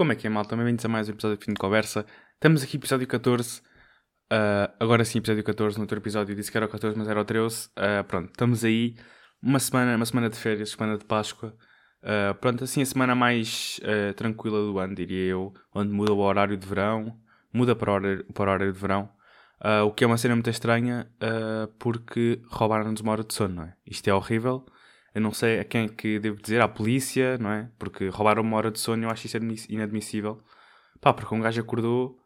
Como é que é, malta? Bem-vindos a mais um episódio de Fim de Conversa. Estamos aqui, episódio 14. Uh, agora sim, episódio 14. No outro episódio disse que era o 14, mas era o 13. Uh, pronto, estamos aí. Uma semana, uma semana de férias, semana de Páscoa. Uh, pronto, assim a semana mais tranquila do ano, diria eu. Onde muda o horário de verão. Muda para o horário, para o horário de verão. O que é uma cena muito estranha, porque roubaram-nos uma hora de sono, não é? Isto é horrível. Eu não sei a quem que devo dizer, à polícia, não é? Porque roubaram uma hora de sono, eu acho isso inadmissível. Pá, porque um gajo acordou,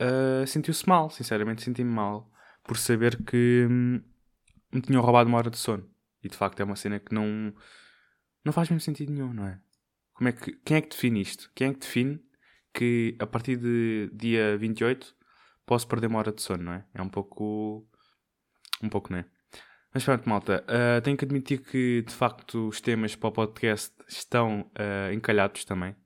uh, sentiu-se mal, sinceramente senti-me mal, por saber que hum, me tinham roubado uma hora de sono. E de facto é uma cena que não, não faz mesmo sentido nenhum, não é? Como é que, quem é que define isto? Quem é que define que a partir de dia 28 posso perder uma hora de sono, não é? É um pouco. Um pouco, não é? Mas pronto, malta, uh, tenho que admitir que de facto os temas para o podcast estão uh, encalhados também.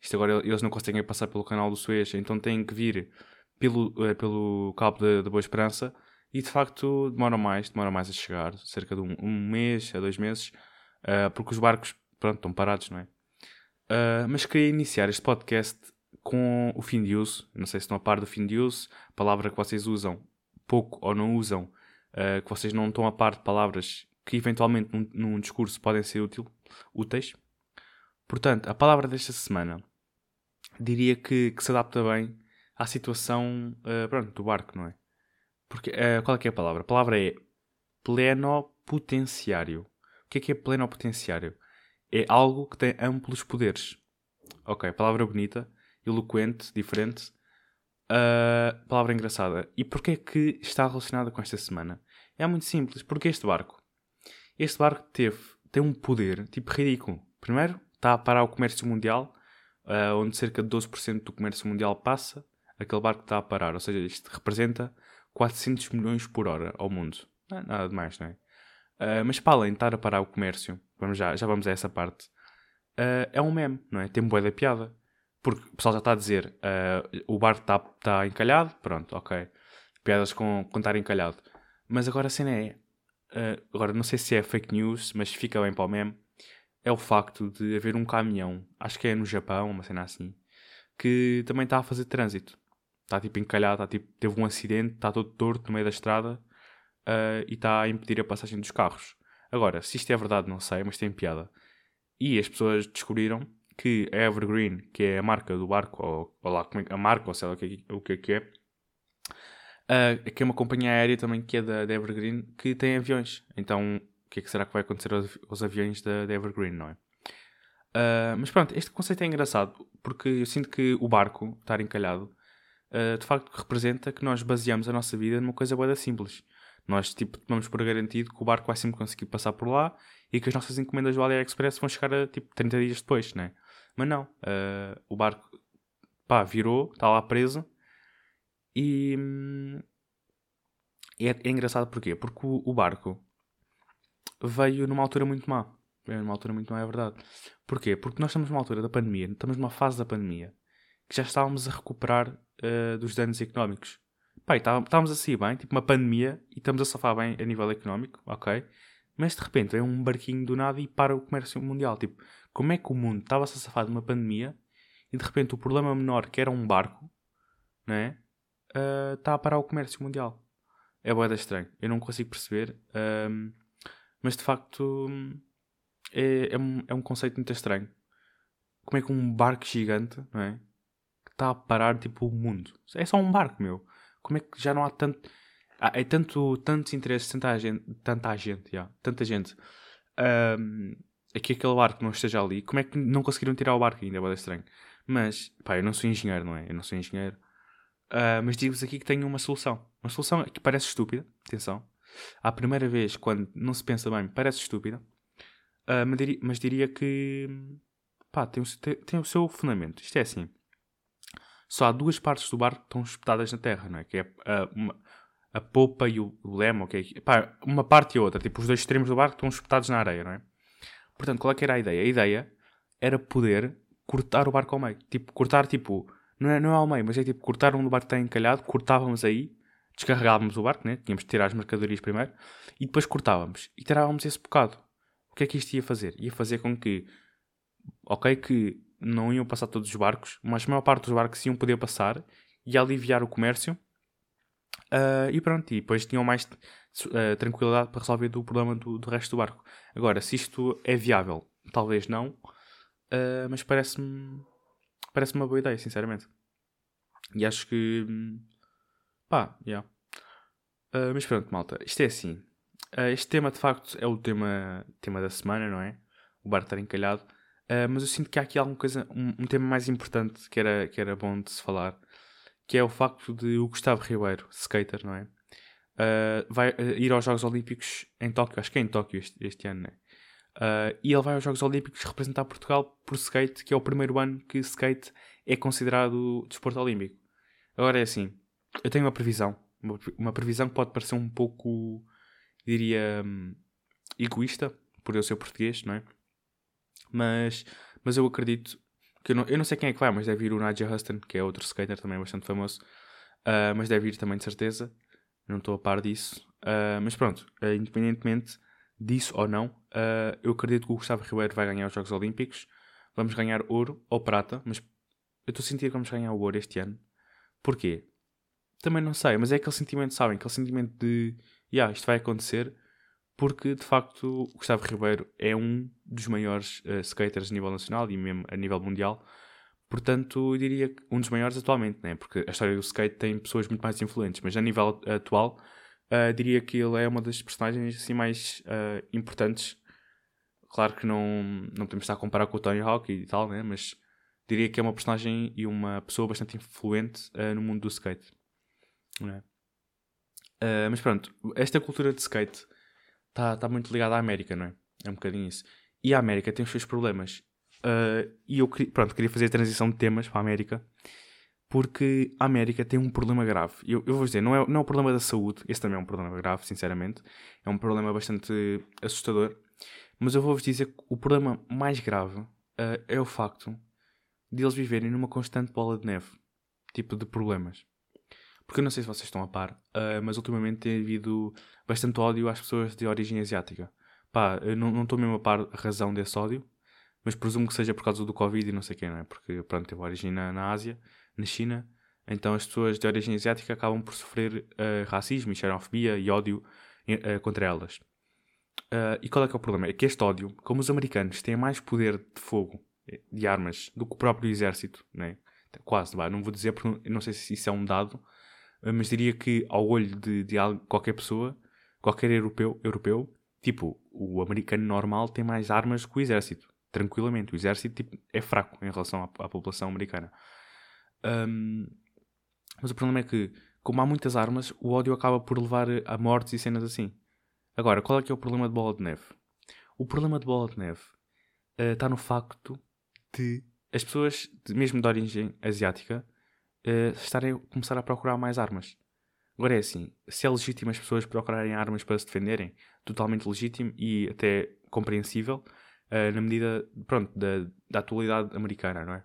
Isto agora eles não conseguem passar pelo canal do Suez, então têm que vir pelo, uh, pelo cabo da Boa Esperança e de facto demora mais, demora mais a chegar, cerca de um, um mês a dois meses, porque os barcos pronto, estão parados, não é? mas queria iniciar este podcast com o fim de uso. Não sei se estão a par do fim de uso, palavra que vocês usam pouco ou não usam uh, que vocês não estão a par de palavras que eventualmente num, num discurso podem ser útil, úteis. Portanto, a palavra desta semana diria que, que se adapta bem à situação uh, pronto, do barco, não é? Porque, uh, qual é que é a palavra? A palavra é plenopotenciário. O que é que é plenopotenciário? É algo que tem amplos poderes. Ok, palavra bonita, eloquente, diferente. Uh, palavra engraçada. E porquê é que está relacionada com esta semana? É muito simples. Porque este barco? Este barco teve, tem um poder tipo ridículo. Primeiro, está a parar o comércio mundial, uh, onde cerca de 12% do comércio mundial passa. Aquele barco está a parar. Ou seja, isto representa 400 milhões por hora ao mundo. Não é nada demais, não é? Uh, mas para além de estar a parar o comércio, vamos já, já vamos a essa parte, uh, é um meme, não é? Tem boa da piada. Porque o pessoal já está a dizer o barco está tá encalhado, pronto, ok. Piadas com, com estar encalhado. Mas agora a cena é. Uh, agora não sei se é fake news, mas fica bem para o meme. É o facto de haver um caminhão, acho que é no Japão, uma cena assim, que também está a fazer trânsito. Está tipo encalhado, está, tipo, teve um acidente, está todo torto no meio da estrada uh, e está a impedir a passagem dos carros. Agora, se isto é verdade, não sei, mas tem piada. E as pessoas descobriram que a Evergreen, que é a marca do barco, ou, ou lá, é, a marca, ou sei lá o que, o que é que é, uh, que é uma companhia aérea também que é da, da, Evergreen, que tem aviões. Então, o que é que será que vai acontecer aos, aos aviões da, da, Evergreen, não é? Uh, mas pronto, este conceito é engraçado, porque eu sinto que o barco, estar encalhado, uh, de facto representa que nós baseamos a nossa vida numa coisa boa simples. Nós, tipo, tomamos por garantido que o barco vai sempre conseguir passar por lá e que as nossas encomendas do AliExpress vão chegar a, tipo, 30 dias depois, né? Mas não, uh, o barco pá, virou, está lá preso e hum, é, é, engraçado porquê? Porque o, o, barco veio numa altura muito má. Veio numa altura muito má, é verdade. Porquê? Porque nós estamos numa altura da pandemia, estamos numa fase da pandemia que já estávamos a recuperar uh, dos danos económicos. Pá, estávamos a sair bem, tipo uma pandemia, e estamos a safar bem a nível económico, ok? Mas de repente vem um barquinho do nada e para o comércio mundial. Tipo, como é que o mundo estava-se a safar de uma pandemia e de repente o problema menor, que era um barco, não é? Uh, está a parar o comércio mundial. É boeda estranho. Eu não consigo perceber. Um, mas de facto é, é, um, é um conceito muito estranho. Como é que um barco gigante, não é? Está a parar tipo o mundo. É só um barco, meu. Como é que já não há tanto. Há, é tanto, tantos interesses, tanta gente, tanta gente, yeah, tanta gente. Um, é que aquele barco não esteja ali, como é que não conseguiram tirar o barco ainda? É bem estranho. Mas, pá, eu não sou engenheiro, não é? Eu não sou engenheiro. Uh, mas digo-vos aqui que tenho uma solução. Uma solução que parece estúpida, atenção. À primeira vez, quando não se pensa bem, parece estúpida. Uh, mas, diria, mas, diria, que, pá, tem o, tem, tem o seu fundamento. Isto é assim. Só há duas partes do barco que estão espetadas na terra, não é? Que é uma, a popa e o, o leme, ok? Pá, uma parte e outra. Tipo, os dois extremos do barco estão espetados na areia, não é? Portanto, qual é que era a ideia? A ideia era poder cortar o barco ao meio. Tipo, cortar, tipo, não é, não é ao meio, mas é tipo, cortar o barco está encalhado, cortávamos aí, descarregávamos o barco, né? Tínhamos de tirar as mercadorias primeiro, e depois cortávamos. E tirávamos esse bocado. O que é que isto ia fazer? Ia fazer com que, ok, que não iam passar todos os barcos, mas a maior parte dos barcos iam poder passar e aliviar o comércio. Uh, e pronto, e depois tinham mais uh, tranquilidade para resolver o problema do, do, resto do barco. Agora, se isto é viável, talvez não, uh, mas parece-me parece uma boa ideia, sinceramente. E acho que pá, yeah. mas pronto, malta, isto é assim. este tema de facto é o tema, tema da semana, não é? O barco estar encalhado. mas eu sinto que há aqui alguma coisa, um, um tema mais importante que era, que era bom de se falar que é o facto de o Gustavo Ribeiro, skater, não é? Uh, vai uh, ir aos Jogos Olímpicos em Tóquio, acho que é em Tóquio este, este ano, né? Uh, e ele vai aos Jogos Olímpicos representar Portugal por skate, que é o primeiro ano que skate é considerado desporto olímpico. Agora é assim, eu tenho uma previsão, uma, previsão que pode parecer um pouco, diria, um, egoísta, por eu ser português, não é? Mas, mas eu acredito que eu não, eu não sei quem é que vai, mas deve ir o Nigel Huston, que é outro skater também bastante famoso. Uh, mas deve ir também de certeza. Não estou a par disso. Uh, mas pronto, independentemente disso ou não, eu acredito que o Gustavo Ribeiro vai ganhar os Jogos Olímpicos. Vamos ganhar ouro ou prata, mas eu estou a sentir que vamos ganhar o ouro este ano. Porquê? Também não sei, mas é aquele sentimento, sabem? Aquele sentimento de, yeah, isto vai acontecer porque de facto o Gustavo Ribeiro é um dos maiores uh, skaters a nível nacional e mesmo a nível mundial. Portanto, eu diria que um dos maiores atualmente, né? porque a história do skate tem pessoas muito mais influentes, mas a nível atual, uh, diria que ele é uma das personagens assim, mais uh, importantes. Claro que não, não podemos estar a comparar com o Tony Hawk e tal, né? mas diria que é uma personagem e uma pessoa bastante influente no mundo do skate. Né? mas pronto, esta cultura de skate está tá muito ligado à América, não é? É um bocadinho isso. E a América tem os seus problemas. Uh, e eu pronto, queria fazer a transição de temas para a América porque a América tem um problema grave. Eu, eu vou dizer, não é, não é o problema da saúde, esse também é um problema grave, sinceramente. É um problema bastante assustador. Mas eu vou-vos dizer que o problema mais grave uh, é o facto de eles viverem numa constante bola de neve tipo de problemas. Porque eu não sei se vocês estão a par, uh, mas ultimamente tem havido bastante ódio às pessoas de origem asiática. Pá, eu não estou mesmo a par a razão desse ódio, mas presumo que seja por causa do Covid e não sei quem, não é? Porque, pronto, teve origem na, na Ásia, na China, então as pessoas de origem asiática acabam por sofrer uh, racismo e xenofobia e ódio uh, contra elas. Uh, e qual é que é o problema? É que este ódio, como os americanos têm mais poder de fogo, de armas, do que o próprio exército, né? quase, não vou dizer porque não sei se isso é um dado, mas diria que ao olho de, de qualquer pessoa, qualquer europeu, europeu, tipo, o americano normal tem mais armas que o exército. Tranquilamente. O exército tipo, é fraco em relação à, à população americana. Um, mas o problema é que, como há muitas armas, o ódio acaba por levar a mortes e cenas assim. Agora, qual é que é o problema de bola de neve? O problema de bola de neve está uh, no facto de as pessoas, mesmo de origem asiática, uh, estarem a começar a procurar mais armas. Agora é assim, se é legítimo as pessoas procurarem armas para se defenderem, totalmente legítimo e até compreensível, uh, na medida, pronto, da, da atualidade americana, não é?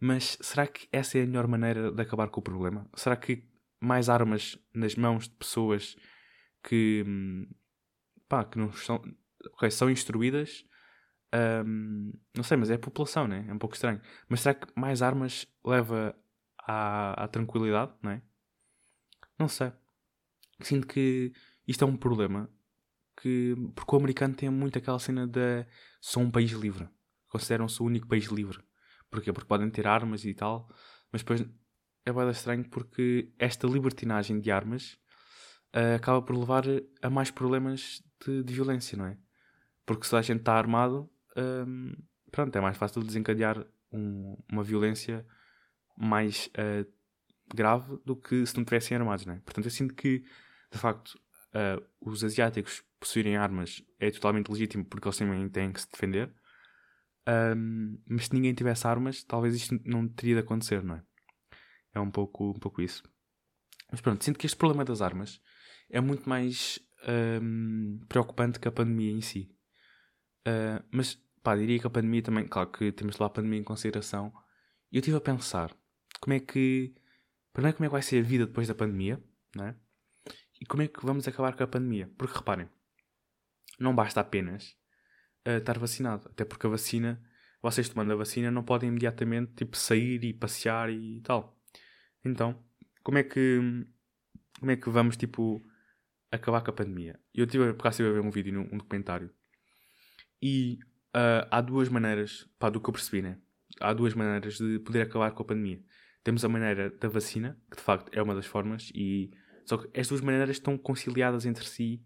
Mas será que essa é a melhor maneira de acabar com o problema? Será que mais armas nas mãos de pessoas que, hum, pá, que não são, okay, são instruídas, um, não sei, mas é a população, né? É um pouco estranho. Mas será que mais armas leva à, à tranquilidade, não é? Não sei. Sinto que isto é um problema. Que, porque o americano tem muito aquela cena de sou um país livre. Consideram-se o único país livre. Porquê? Porque podem ter armas e tal. Mas depois é bem estranho porque esta libertinagem de armas uh, acaba por levar a mais problemas de, de, violência, não é? Porque se a gente está armado, um, pronto, é mais fácil desencadear um, uma violência mais uh, grave do que se não tivessem armados, né? Portanto, eu sinto que, de facto, uh, os asiáticos possuírem armas é totalmente legítimo porque eles também têm que se defender. Um, mas se ninguém tivesse armas, talvez isto não teria de acontecer, não é? É um pouco, um pouco isso. Mas pronto, sinto que este problema das armas é muito mais um, preocupante que a pandemia em si. Uh, mas, pá, diria que a pandemia também, claro que temos lá a pandemia em consideração. E eu estive a pensar, como é que. Primeiro, como é que vai ser a vida depois da pandemia, não é? E como é que vamos acabar com a pandemia? Porque reparem, não basta apenas uh, estar vacinado, até porque a vacina vocês tomando a vacina não podem imediatamente tipo, sair e passear e tal. Então, como é que como é que vamos tipo acabar com a pandemia? Eu tive por acaso a ver um vídeo, um documentário, e uh, há duas maneiras, pá, do que eu percebi, né? Há duas maneiras de poder acabar com a pandemia. Temos a maneira da vacina, que de facto é uma das formas, e só que as duas maneiras estão conciliadas entre si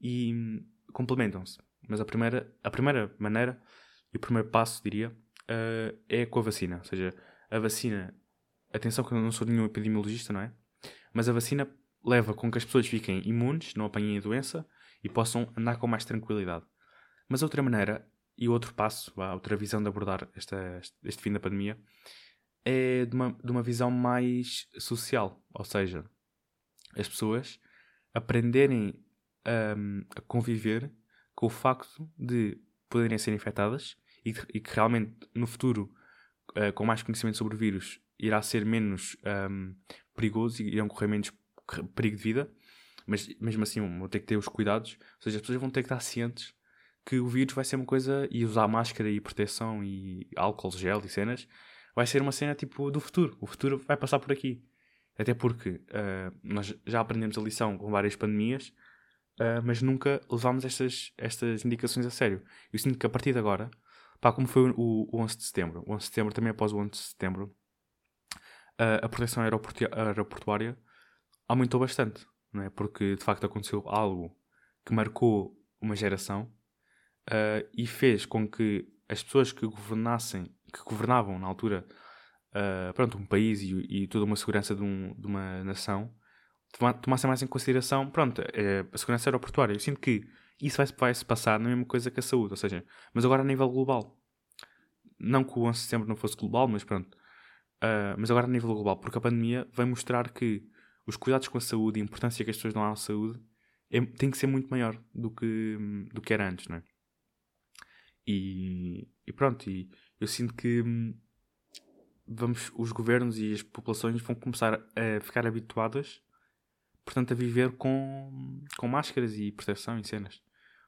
e hum, complementam-se. Mas a primeira, a primeira maneira e o primeiro passo, diria, uh, é com a vacina. Ou seja, a vacina, atenção que eu não sou nenhum epidemiologista, não é? Mas a vacina leva com que as pessoas fiquem imunes, não apanhem a doença e possam andar com mais tranquilidade. Mas outra maneira e outro passo, outra visão de abordar esta, este fim da pandemia é de uma, de uma visão mais social. Ou seja, as pessoas aprenderem um, a conviver com o facto de poderem ser infectadas e, e que realmente no futuro, uh, com mais conhecimento sobre o vírus, irá ser menos um, perigoso e irão correr menos perigo de vida, mas mesmo assim vão ter que ter os cuidados, ou seja, as pessoas vão ter que estar cientes que o vírus vai ser uma coisa e usar máscara e proteção e álcool gel e cenas vai ser uma cena tipo do futuro. O futuro vai passar por aqui. Até porque uh, nós já aprendemos a lição com várias pandemias, uh, mas nunca levámos estas, estas indicações a sério. Eu sinto que a partir de agora, pá, como foi o, o 11 de setembro, o 11 de setembro também após o 11 de setembro, uh, a proteção aeroportuária aumentou bastante, não é? Porque de facto aconteceu algo que marcou uma geração e fez com que as pessoas que governassem, que governavam na altura uh, pronto, um país e, e, toda uma segurança de, um, de uma nação tomassem mais em consideração pronto, é, a segurança aeroportuária. Eu sinto que isso vai, vai passar na mesma coisa que a saúde, ou seja, mas agora a nível global. Não que o 11 de setembro não fosse global, mas pronto. Uh, mas agora a nível global, porque a pandemia vai mostrar que os cuidados com a saúde e a importância que as pessoas dão à saúde é, tem que ser muito maior do que, do que era antes, não é? E, e pronto, e eu sinto que hum, vamos, os governos e as populações vão começar a ficar habituadas, portanto, a viver com, com máscaras e proteção e cenas.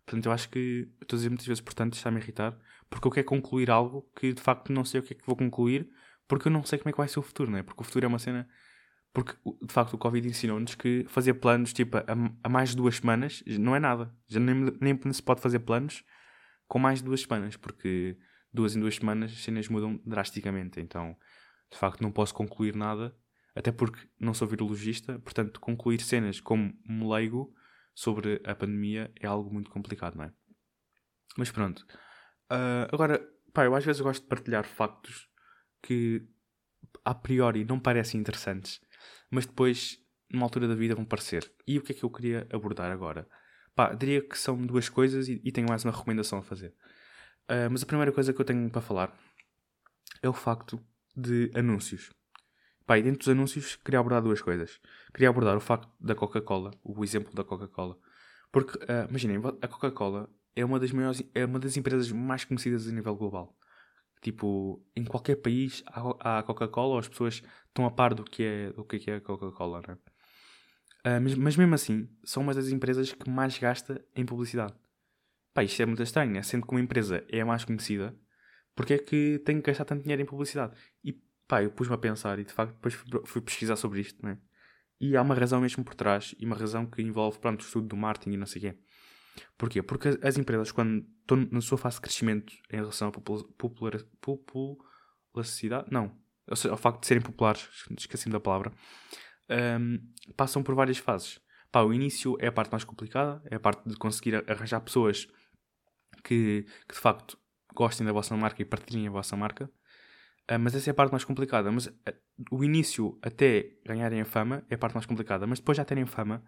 Portanto, eu acho que estou a dizer muitas vezes, portanto, está-me a irritar, porque eu quero concluir algo que de facto não sei o que é que vou concluir, porque eu não sei como é que vai ser o futuro, não é? Porque o futuro é uma cena. Porque de facto o Covid ensinou-nos que fazer planos tipo a, a, mais de duas semanas não é nada. Já nem, nem se pode fazer planos com mais de duas semanas, porque duas em duas semanas as cenas mudam drasticamente. Então, de facto, não posso concluir nada, até porque não sou virologista, portanto, concluir cenas como um leigo sobre a pandemia é algo muito complicado, não é? Mas pronto. Uh, agora, pá, eu às vezes gosto de partilhar factos que a priori não parecem interessantes, mas depois, numa altura da vida, vão parecer. E o que é que eu queria abordar agora? Pá, diria que são duas coisas e, e tenho mais uma recomendação a fazer. Uh, mas a primeira coisa que eu tenho para falar é o facto de anúncios. E dentro dos anúncios queria abordar duas coisas. Queria abordar o facto da Coca-Cola, o exemplo da Coca-Cola. Porque, uh, imaginem, a Coca-Cola é uma das maiores, é uma das empresas mais conhecidas a nível global. Tipo, em qualquer país há, Coca-Cola, as pessoas estão a par do que é, do que é a Coca-Cola, né? Uh, mas, mas, mesmo assim, são uma das empresas que mais gasta em publicidade. Pá, isto é muito estranho, né? Sendo que uma empresa é a mais conhecida, porque é que tem que gastar tanto dinheiro em publicidade? E pá, eu pus-me a pensar e de facto depois fui, fui, pesquisar sobre isto, né? E há uma razão mesmo por trás e uma razão que envolve, pronto, o estudo do marketing e não sei o quê. Porquê? Porque as empresas, quando estão na sua fase de crescimento em relação à popular, popularidade, não, ao facto de serem populares, esqueci-me da palavra, um, passam por várias fases. Pá, o início é a parte mais complicada, é a parte de conseguir arranjar pessoas que, que de facto gostem da vossa marca e partilhem a vossa marca. Uh, mas essa é a parte mais complicada. Mas uh, o início até ganharem a fama é a parte mais complicada. Mas depois já terem fama,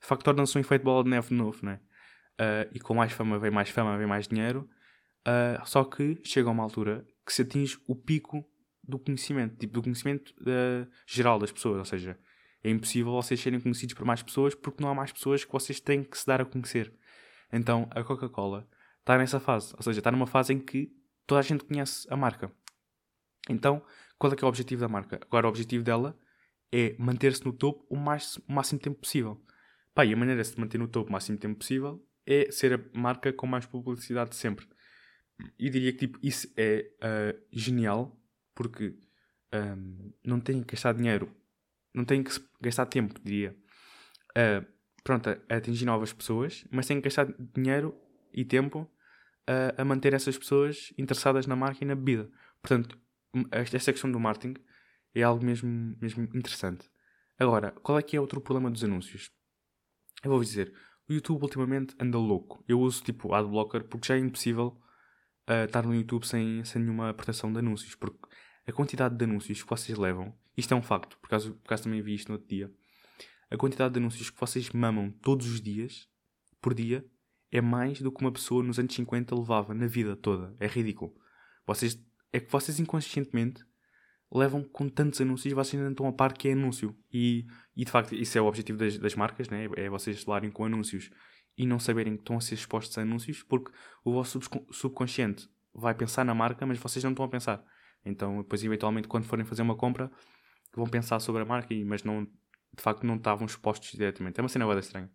de facto torna-se um efeito bola de neve de novo, né? Uh, e com mais fama vem mais fama, vem mais dinheiro. só que chega a uma altura que se atinge o pico do conhecimento, tipo do conhecimento geral das pessoas. Ou seja, é impossível vocês serem conhecidos por mais pessoas porque não há mais pessoas que vocês têm que se dar a conhecer. Então a Coca-Cola está nessa fase, ou seja, está numa fase em que toda a gente conhece a marca. Então, qual é que é o objetivo da marca? Agora, o objetivo dela é manter-se no topo o, mais, o máximo tempo possível. Pá, e a maneira de se manter no topo o máximo tempo possível é ser a marca com mais publicidade de sempre. e diria que tipo, isso é uh, genial porque um, não tem que gastar dinheiro, não tem que gastar tempo, diria, uh, pronto, a atingir novas pessoas, mas tem que gastar dinheiro e tempo a, a manter essas pessoas interessadas na marca e na bebida. Portanto, esta questão do marketing é algo mesmo, mesmo interessante. Agora, qual é que é outro problema dos anúncios? Eu vou dizer, o YouTube ultimamente anda louco. Eu uso tipo adblocker porque já é impossível uh, estar no YouTube sem, sem nenhuma proteção de anúncios. Porque a quantidade de anúncios que vocês levam, isto é um facto, por causa, por causa também vi isto no outro dia. A quantidade de anúncios que vocês mamam todos os dias, por dia, é mais do que uma pessoa nos anos 50 levava na vida toda. É ridículo. Vocês, é que vocês inconscientemente levam com tantos anúncios vocês ainda estão a par que é anúncio. E, e de facto, isso é o objetivo das, das marcas, né? é vocês falarem com anúncios e não saberem que estão a ser expostos a anúncios, porque o vosso subconsciente vai pensar na marca, mas vocês não estão a pensar. Então, depois, eventualmente, quando forem fazer uma compra, vão pensar sobre a marca, mas não, de facto não estavam expostos diretamente. É uma cena bem estranha.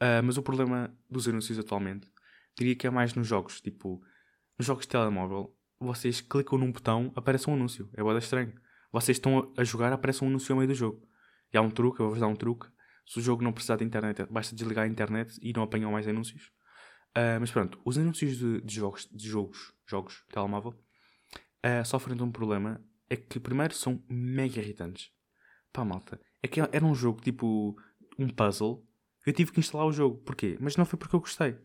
Uh, mas o problema dos anúncios atualmente, diria que é mais nos jogos. Tipo, nos jogos de telemóvel, vocês clicam num botão, aparece um anúncio. É bem estranho. Vocês estão a jogar, aparece um anúncio ao meio do jogo. E há um truque, eu vou-vos dar um truque. Se o jogo não precisar de internet, basta desligar a internet e não apanham mais anúncios. Uh, mas pronto, os anúncios de, de, jogos, de jogos, jogos telemóvel, uh, sofrem de um problema. É que, primeiro, são mega irritantes. Pá, malta. É que era um jogo tipo um puzzle. Eu tive que instalar o jogo. Porquê? Mas não foi porque eu gostei.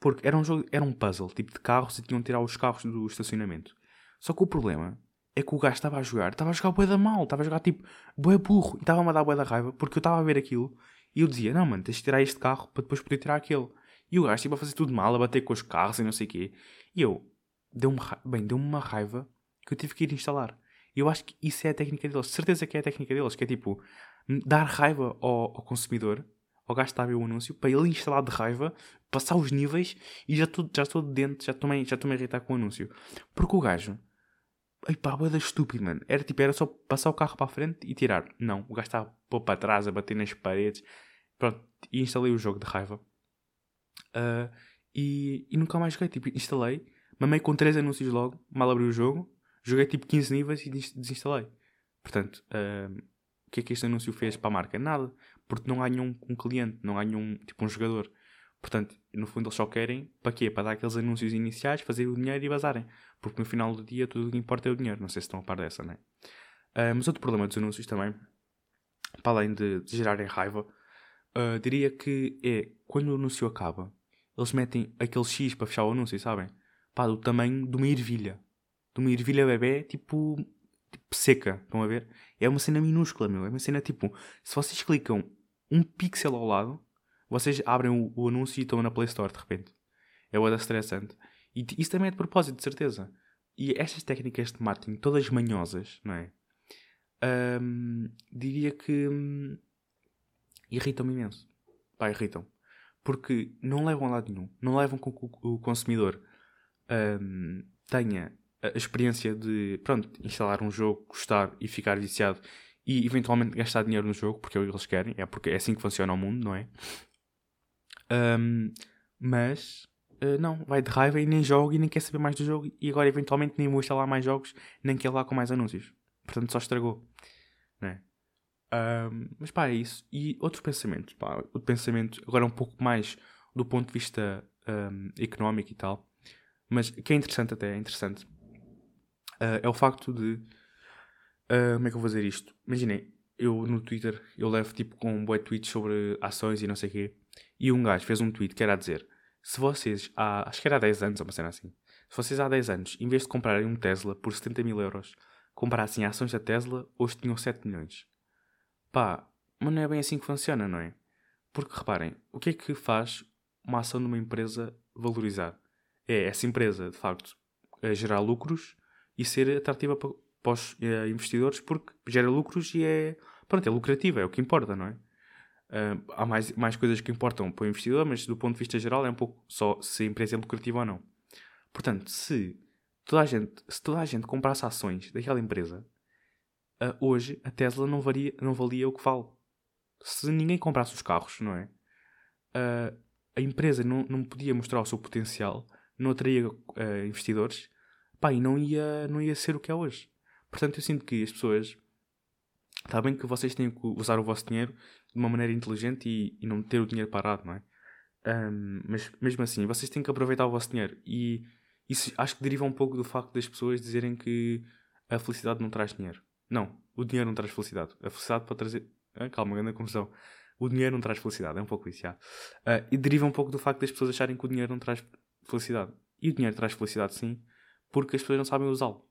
Porque era um jogo, era um puzzle, tipo de carros e tinham de tirar os carros do estacionamento. Só que o problema é que o gajo estava a jogar, estava a jogar bué da mal, estava a jogar tipo bué burro e estava-me a dar bué da raiva porque eu estava a ver aquilo e eu dizia, não mano, tens de tirar este carro para depois poder tirar aquele. E o gajo tipo a fazer tudo mal, a bater com os carros e não sei o quê. E eu, deu-me, bem, deu-me uma raiva que eu tive que ir instalar. E eu acho que isso é a técnica deles, certeza que é a técnica deles, que é tipo, dar raiva ao, ao consumidor ao gajo está a ver o anúncio para ele instalar de raiva, passar os níveis e já estou já de dentro, já estou já estou a irritar com o anúncio. Porque o gajo, ai pá, da estúpido, mano. Era tipo, era só passar o carro para a frente e tirar. Não, o gajo está a pôr para trás, a bater nas paredes. Pronto, e instalei o jogo de raiva. Uh, e, e nunca mais joguei, tipo, instalei, mamei com 3 anúncios logo, mal abri o jogo, joguei tipo 15 níveis e desinstalei. Portanto, uh, o que é que este anúncio fez para a marca? Nada porque não ganham um, um cliente, não ganham um, tipo um jogador. Portanto, no fundo eles só querem para quê? Para dar aqueles anúncios iniciais, fazer o dinheiro e vazarem. Porque no final do dia tudo o que importa é o dinheiro. Não sei se estão a par dessa, não é? Uh, mas outro problema dos anúncios também, para além de, de gerarem raiva, uh, diria que é quando o anúncio acaba, eles metem aquele X para fechar o anúncio, sabem? Pá, do tamanho de uma ervilha. De uma ervilha bebê, tipo, tipo seca. Estão a ver? É uma cena minúscula, meu. É uma cena tipo, se vocês clicam um pixel ao lado, vocês abrem o, o anúncio e estão na Play Store de repente. É o estressante. E isso também é de propósito, de certeza. E estas técnicas de marketing, todas manhosas, não é? Um, diria que hum, irritam-me imenso. Pá, irritam. Porque não levam a lado nenhum. Não levam com que o consumidor um, tenha a experiência de, pronto, instalar um jogo, gostar e ficar viciado e eventualmente gastar dinheiro no jogo, porque é o que eles querem, é porque é assim que funciona o mundo, não é? Um, mas uh, não, vai de raiva e nem joga e nem quer saber mais do jogo e agora eventualmente nem vou instalar mais jogos, nem quer lá com mais anúncios. Portanto, só estragou. Não é? Um, mas pá, é isso. E outro pensamento, pá, outro pensamento, agora um pouco mais do ponto de vista um, económico e tal, mas que é interessante até, é interessante, uh, é o facto de Uh, como é que eu vou fazer isto? Imaginem, eu no Twitter, eu levo tipo com um boi tweets sobre ações e não sei o quê. E um gajo fez um tweet que era a dizer: se vocês, há, acho que era há 10 anos, uma cena assim, se vocês há 10 anos, em vez de comprarem um Tesla por 70 mil euros, comprassem ações da Tesla, hoje tinham 7 milhões. Pá, mas não é bem assim que funciona, não é? Porque reparem, o que é que faz uma ação de uma empresa valorizar? É essa empresa, de facto, gerar lucros e ser atrativa para para os uh, investidores porque gera lucros e é, pronto, é lucrativo, é o que importa, não é? Uh, há mais, mais coisas que importam para o investidor, mas do ponto de vista geral é um pouco só se a empresa é lucrativa ou não. Portanto, se toda a gente, se toda a gente comprasse ações daquela empresa, uh, hoje a Tesla não, varia, não valia o que vale. Se ninguém comprasse os carros, não é? Uh, a empresa não, não podia mostrar o seu potencial não atraía investidores, pá, e não ia, não ia ser o que é hoje. Portanto, eu sinto que as pessoas. Está bem que vocês têm que usar o vosso dinheiro de uma maneira inteligente e, e não ter o dinheiro parado, não é? Um, mas mesmo assim, vocês têm que aproveitar o vosso dinheiro. E isso acho que deriva um pouco do facto das pessoas dizerem que a felicidade não traz dinheiro. Não, o dinheiro não traz felicidade. A felicidade pode trazer. Ah, calma, grande confusão. O dinheiro não traz felicidade, é um pouco isso, já. Uh, e deriva um pouco do facto das pessoas acharem que o dinheiro não traz felicidade. E o dinheiro traz felicidade, sim, porque as pessoas não sabem usá-lo.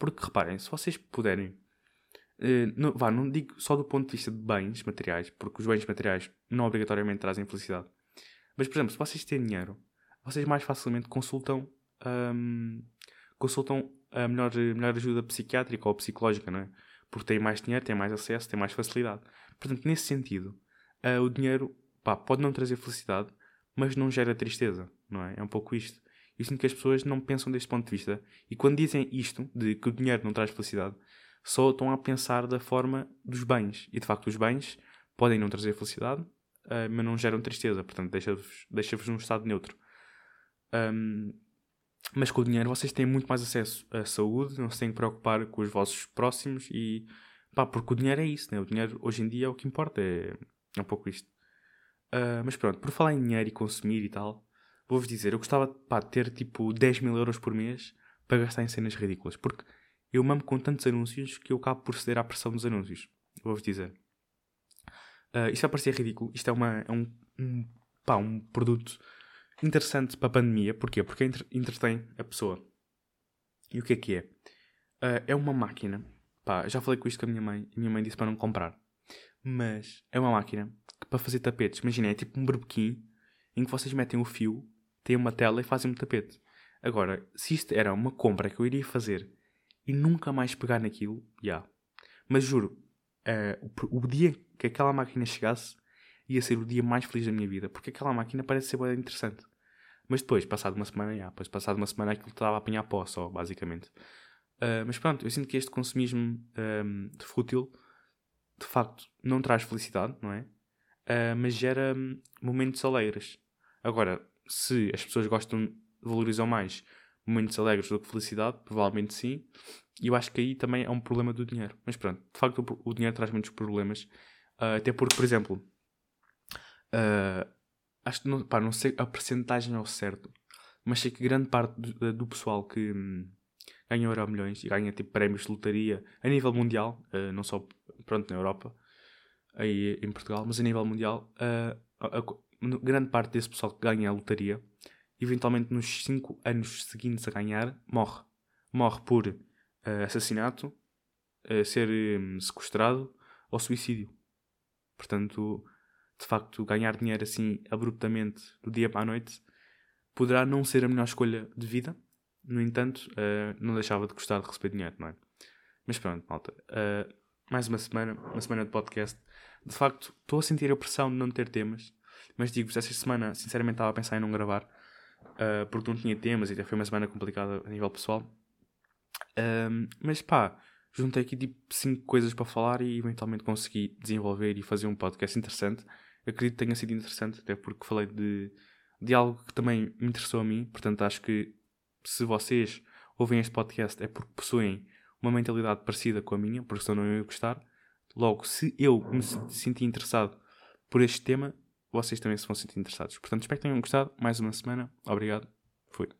Porque reparem, se vocês puderem, uh, vá, não digo só do ponto de vista de bens materiais, porque os bens materiais não obrigatoriamente trazem felicidade. Mas, por exemplo, se vocês têm dinheiro, vocês mais facilmente consultam, um, consultam a melhor, melhor ajuda psiquiátrica ou psicológica, não é? Porque têm mais dinheiro, têm mais acesso, têm mais facilidade. Portanto, nesse sentido, uh, o dinheiro pá, pode não trazer felicidade, mas não gera tristeza, não é? É um pouco isto. Eu sinto que as pessoas não pensam deste ponto de vista e quando dizem isto, de que o dinheiro não traz felicidade, só estão a pensar da forma dos bens. E de facto, os bens podem não trazer felicidade, uh, mas não geram tristeza, portanto, deixa-vos deixa num estado neutro. Um, mas com o dinheiro vocês têm muito mais acesso à saúde, não se têm que preocupar com os vossos próximos e pá, porque o dinheiro é isso, né? O dinheiro hoje em dia é o que importa, é, é um pouco isto. Uh, mas pronto, por falar em dinheiro e consumir e tal, vou-vos dizer, eu gostava pá, de ter tipo 10 mil euros por mês para gastar em cenas ridículas, porque eu mamo com tantos anúncios que eu acabo por ceder à pressão dos anúncios. Vou-vos dizer. Uh, isto vai parecer ridículo, isto é, uma, é um, um, pá, um produto interessante para a pandemia. Porquê? Porque entretém a pessoa. E o que é que é? Uh, é uma máquina. Pá, já falei com isto com a minha mãe. A minha mãe disse para não comprar. Mas é uma máquina que, para fazer tapetes. Imagina, é tipo um berbequim em que vocês metem o fio, têm uma tela e fazem um tapete. Agora, se isto era uma compra que eu iria fazer e nunca mais pegar naquilo, já. Yeah. Mas juro, uh, o, o dia que aquela máquina chegasse ia ser o dia mais feliz da minha vida. Porque aquela máquina parece ser bem interessante. Mas depois, passado uma semana, já, depois passado uma semana aquilo estava a apanhar pó só, basicamente. Uh, mas pronto, eu sinto que este consumismo um, de fútil, de facto, não traz felicidade, não é? Uh, mas gera um, momentos alegres. Agora, se as pessoas gostam, valorizam mais momentos alegres do que felicidade, provavelmente sim. E eu acho que aí também é um problema do dinheiro. Mas pronto, de facto, o, dinheiro traz muitos problemas. Uh, até porque, por exemplo, acho que não, pá, não sei a percentagem ao certo, mas sei que grande parte do, do pessoal que hum, ganha Euro milhões e ganha tipo prémios de lotaria a nível mundial, uh, não só pronto, na Europa, aí em Portugal, mas a nível mundial, uh, a, a, grande parte desse pessoal que ganha a lotaria, eventualmente nos 5 anos seguintes a ganhar, morre. Morre por uh, assassinato, ser um, sequestrado ou suicídio. Portanto, de facto, ganhar dinheiro assim abruptamente do dia para a noite poderá não ser a melhor escolha de vida. No entanto, uh, não deixava de gostar de receber dinheiro, não é? Mas pronto, malta. Uh, mais uma semana, uma semana de podcast. De facto, estou a sentir a pressão de não ter temas. Mas digo-vos, esta semana, sinceramente, estava a pensar em não gravar. Uh, porque não tinha temas e até foi uma semana complicada a nível pessoal. mas pá, juntei aqui tipo 5 coisas para falar e eventualmente consegui desenvolver e fazer um podcast interessante acredito que tenha sido interessante, até porque falei de, de algo que também me interessou a mim. Portanto, acho que se vocês ouvem este podcast é porque possuem uma mentalidade parecida com a minha, porque senão não ia gostar. Logo, se eu me senti interessado por este tema, vocês também se vão sentir interessados. Portanto, espero que tenham gostado. Mais uma semana. Obrigado. Fui.